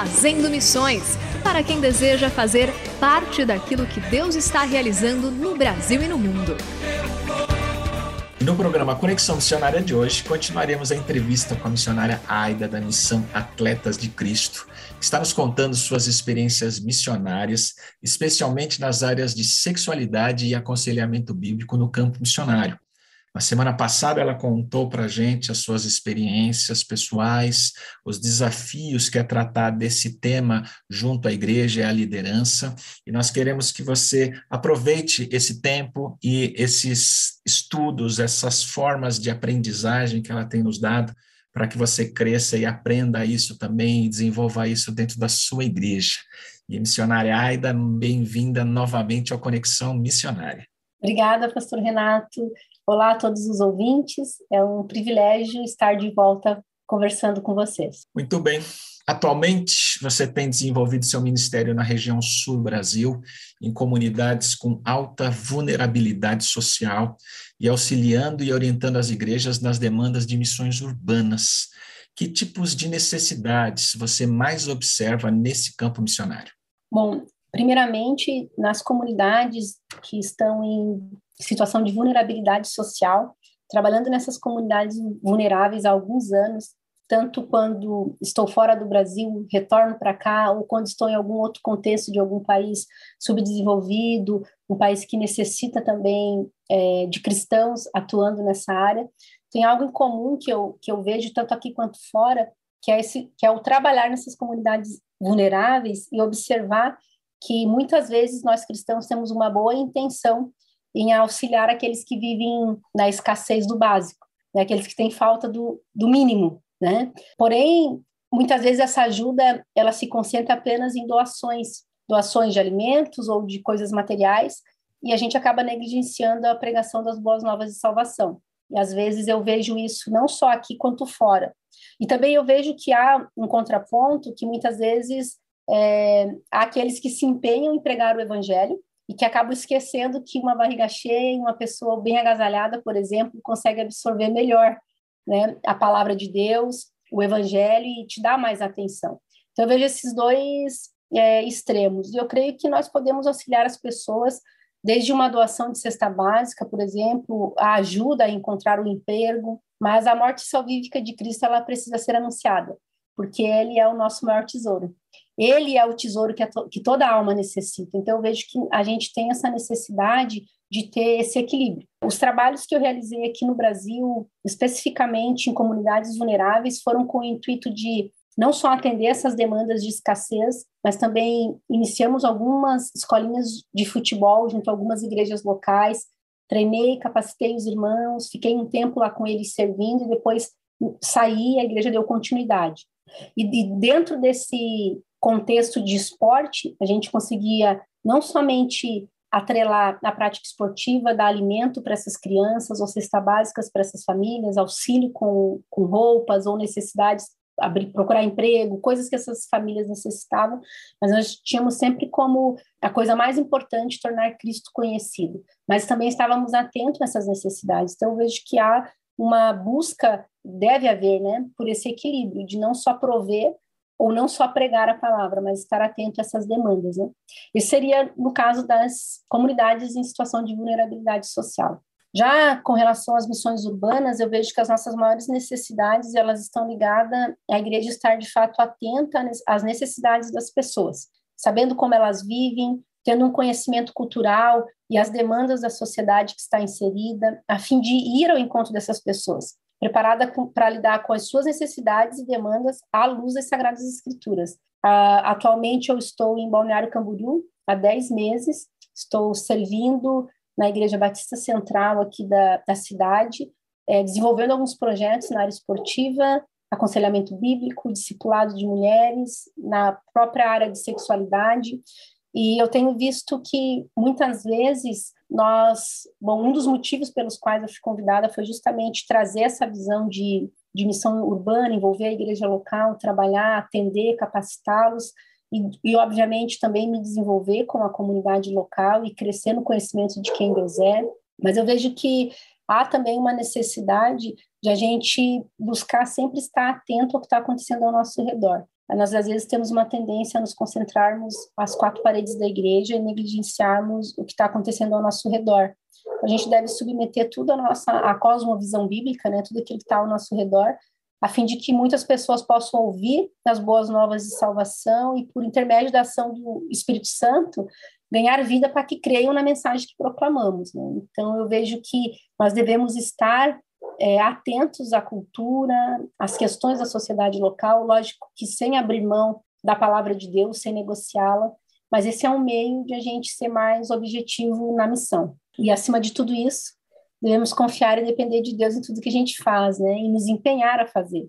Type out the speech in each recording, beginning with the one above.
Fazendo Missões para quem deseja fazer parte daquilo que Deus está realizando no Brasil e no mundo. No programa Conexão Missionária de hoje, continuaremos a entrevista com a missionária Aida da Missão Atletas de Cristo, que está nos contando suas experiências missionárias, especialmente nas áreas de sexualidade e aconselhamento bíblico no campo missionário. Na semana passada, ela contou para a gente as suas experiências pessoais, os desafios que é tratar desse tema junto à igreja e à liderança, e nós queremos que você aproveite esse tempo e esses estudos, essas formas de aprendizagem que ela tem nos dado, para que você cresça e aprenda isso também e desenvolva isso dentro da sua igreja. E missionária Aida, bem-vinda novamente ao Conexão Missionária. Obrigada, pastor Renato. Olá a todos os ouvintes, é um privilégio estar de volta conversando com vocês. Muito bem. Atualmente, você tem desenvolvido seu ministério na região sul do Brasil, em comunidades com alta vulnerabilidade social e auxiliando e orientando as igrejas nas demandas de missões urbanas. Que tipos de necessidades você mais observa nesse campo missionário? Bom, primeiramente, nas comunidades que estão em situação de vulnerabilidade social, trabalhando nessas comunidades vulneráveis há alguns anos, tanto quando estou fora do Brasil, retorno para cá, ou quando estou em algum outro contexto de algum país subdesenvolvido, um país que necessita também é, de cristãos atuando nessa área. Tem algo em comum que eu, que eu vejo tanto aqui quanto fora, que é, esse, que é o trabalhar nessas comunidades vulneráveis e observar que muitas vezes nós cristãos temos uma boa intenção em auxiliar aqueles que vivem na escassez do básico, né? aqueles que têm falta do, do mínimo, né? Porém, muitas vezes essa ajuda ela se concentra apenas em doações, doações de alimentos ou de coisas materiais, e a gente acaba negligenciando a pregação das boas novas de salvação. E às vezes eu vejo isso não só aqui quanto fora. E também eu vejo que há um contraponto que muitas vezes é, há aqueles que se empenham em pregar o evangelho, e que acabam esquecendo que uma barriga cheia, uma pessoa bem agasalhada, por exemplo, consegue absorver melhor né, a palavra de Deus, o evangelho e te dá mais atenção. Então, eu vejo esses dois é, extremos. E eu creio que nós podemos auxiliar as pessoas desde uma doação de cesta básica, por exemplo, a ajuda a encontrar o um emprego, mas a morte salvífica de Cristo ela precisa ser anunciada, porque ele é o nosso maior tesouro. Ele é o tesouro que, to que toda alma necessita. Então, eu vejo que a gente tem essa necessidade de ter esse equilíbrio. Os trabalhos que eu realizei aqui no Brasil, especificamente em comunidades vulneráveis, foram com o intuito de não só atender essas demandas de escassez, mas também iniciamos algumas escolinhas de futebol junto a algumas igrejas locais. Treinei, capacitei os irmãos, fiquei um tempo lá com eles servindo e depois saí, a igreja deu continuidade. E, e dentro desse contexto de esporte, a gente conseguia não somente atrelar a prática esportiva, dar alimento para essas crianças, ou cesta básicas para essas famílias, auxílio com, com roupas ou necessidades abrir, procurar emprego, coisas que essas famílias necessitavam, mas nós tínhamos sempre como a coisa mais importante tornar Cristo conhecido. Mas também estávamos atentos nessas necessidades. Então eu vejo que há uma busca, deve haver, né, por esse equilíbrio de não só prover ou não só pregar a palavra, mas estar atento a essas demandas. Né? Isso seria no caso das comunidades em situação de vulnerabilidade social. Já com relação às missões urbanas, eu vejo que as nossas maiores necessidades elas estão ligadas à igreja estar de fato atenta às necessidades das pessoas, sabendo como elas vivem, tendo um conhecimento cultural e as demandas da sociedade que está inserida, a fim de ir ao encontro dessas pessoas, preparada para lidar com as suas necessidades e demandas à luz das Sagradas Escrituras. Uh, atualmente eu estou em Balneário Camboriú há 10 meses, estou servindo na Igreja Batista Central aqui da, da cidade, é, desenvolvendo alguns projetos na área esportiva, aconselhamento bíblico, discipulado de mulheres, na própria área de sexualidade. E eu tenho visto que muitas vezes nós, bom, um dos motivos pelos quais eu fui convidada foi justamente trazer essa visão de, de missão urbana, envolver a igreja local, trabalhar, atender, capacitá-los, e, e, obviamente, também me desenvolver com a comunidade local e crescer no conhecimento de quem Deus é. Mas eu vejo que há também uma necessidade de a gente buscar sempre estar atento ao que está acontecendo ao nosso redor. Nós, às vezes, temos uma tendência a nos concentrarmos às quatro paredes da igreja e negligenciarmos o que está acontecendo ao nosso redor. A gente deve submeter tudo a nossa a cosmovisão bíblica, né, tudo aquilo que está ao nosso redor, a fim de que muitas pessoas possam ouvir as boas novas de salvação e, por intermédio da ação do Espírito Santo, ganhar vida para que creiam na mensagem que proclamamos. Né? Então, eu vejo que nós devemos estar é, atentos à cultura, às questões da sociedade local, lógico que sem abrir mão da palavra de Deus, sem negociá-la, mas esse é um meio de a gente ser mais objetivo na missão. E, acima de tudo isso, devemos confiar e depender de Deus em tudo que a gente faz, né? E nos empenhar a fazer.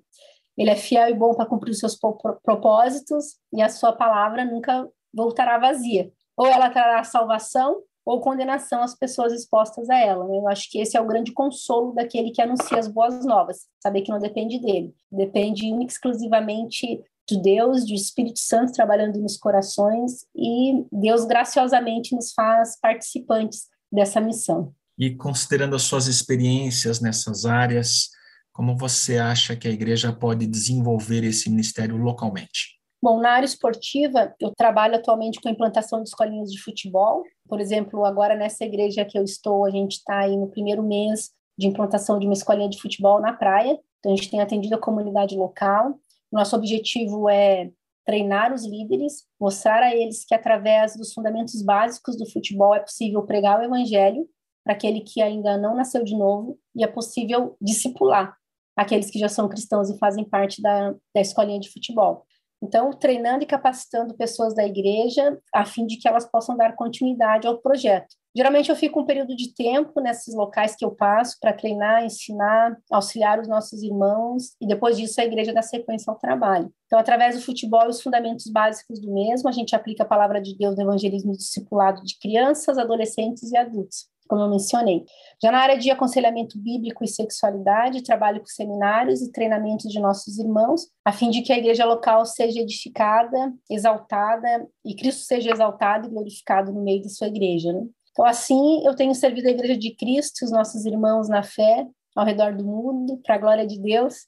Ele é fiel e bom para cumprir os seus propósitos e a sua palavra nunca voltará vazia. Ou ela trará salvação ou condenação às pessoas expostas a ela. Né? Eu acho que esse é o grande consolo daquele que anuncia as boas novas, saber que não depende dele, depende exclusivamente de Deus, do Espírito Santo trabalhando nos corações e Deus graciosamente nos faz participantes dessa missão. E considerando as suas experiências nessas áreas, como você acha que a igreja pode desenvolver esse ministério localmente? Bom, na área esportiva, eu trabalho atualmente com a implantação de escolinhas de futebol. Por exemplo, agora nessa igreja que eu estou, a gente está aí no primeiro mês de implantação de uma escolinha de futebol na praia. Então, a gente tem atendido a comunidade local. Nosso objetivo é treinar os líderes, mostrar a eles que através dos fundamentos básicos do futebol é possível pregar o evangelho para aquele que ainda não nasceu de novo e é possível discipular aqueles que já são cristãos e fazem parte da, da escolinha de futebol. Então, treinando e capacitando pessoas da igreja a fim de que elas possam dar continuidade ao projeto. Geralmente eu fico um período de tempo nesses locais que eu passo para treinar, ensinar, auxiliar os nossos irmãos e depois disso a igreja dá sequência ao trabalho. Então, através do futebol e os fundamentos básicos do mesmo, a gente aplica a palavra de Deus no evangelismo discipulado de crianças, adolescentes e adultos como eu mencionei. Já na área de aconselhamento bíblico e sexualidade, trabalho com seminários e treinamentos de nossos irmãos, a fim de que a igreja local seja edificada, exaltada e Cristo seja exaltado e glorificado no meio de sua igreja. Né? Então, assim, eu tenho servido a igreja de Cristo, os nossos irmãos na fé, ao redor do mundo, para a glória de Deus,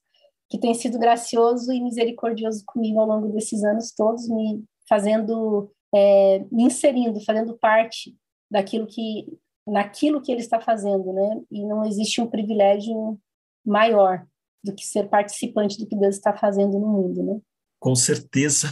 que tem sido gracioso e misericordioso comigo ao longo desses anos todos, me fazendo, é, me inserindo, fazendo parte daquilo que naquilo que ele está fazendo, né? E não existe um privilégio maior do que ser participante do que Deus está fazendo no mundo, né? Com certeza.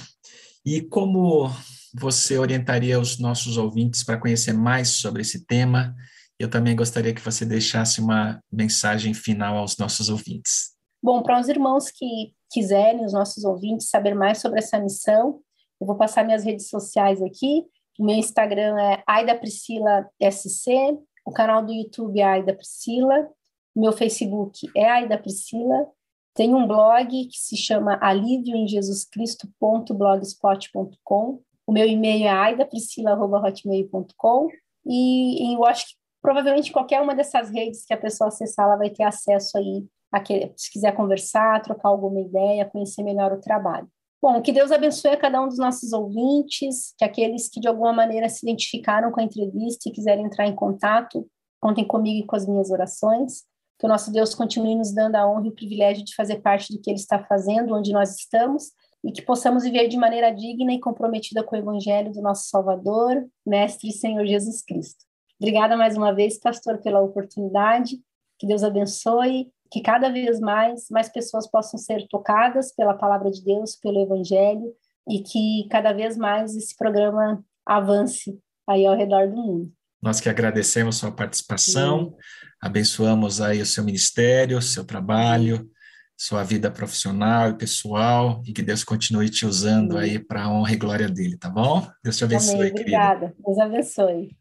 E como você orientaria os nossos ouvintes para conhecer mais sobre esse tema? Eu também gostaria que você deixasse uma mensagem final aos nossos ouvintes. Bom, para os irmãos que quiserem, os nossos ouvintes, saber mais sobre essa missão, eu vou passar minhas redes sociais aqui. O meu Instagram é Aida Priscila SC, o canal do YouTube é Aida Priscila, meu Facebook é Aida Priscila, tem um blog que se chama alivioemjesuscristo.blogspot.com, o meu e-mail é aidapriscila.hotmail.com e, e eu acho que provavelmente qualquer uma dessas redes que a pessoa acessar, ela vai ter acesso aí aquele, se quiser conversar, trocar alguma ideia, conhecer melhor o trabalho. Bom, que Deus abençoe a cada um dos nossos ouvintes, que aqueles que de alguma maneira se identificaram com a entrevista e quiserem entrar em contato, contem comigo e com as minhas orações. Que o nosso Deus continue nos dando a honra e o privilégio de fazer parte do que Ele está fazendo, onde nós estamos, e que possamos viver de maneira digna e comprometida com o Evangelho do nosso Salvador, Mestre e Senhor Jesus Cristo. Obrigada mais uma vez, pastor, pela oportunidade. Que Deus abençoe, que cada vez mais mais pessoas possam ser tocadas pela palavra de Deus, pelo Evangelho, e que cada vez mais esse programa avance aí ao redor do mundo. Nós que agradecemos sua participação, Sim. abençoamos aí o seu ministério, o seu trabalho, sua vida profissional e pessoal, e que Deus continue te usando Sim. aí para a honra e glória dele, tá bom? Deus te abençoe, Amém. Obrigada. Querida. Deus abençoe.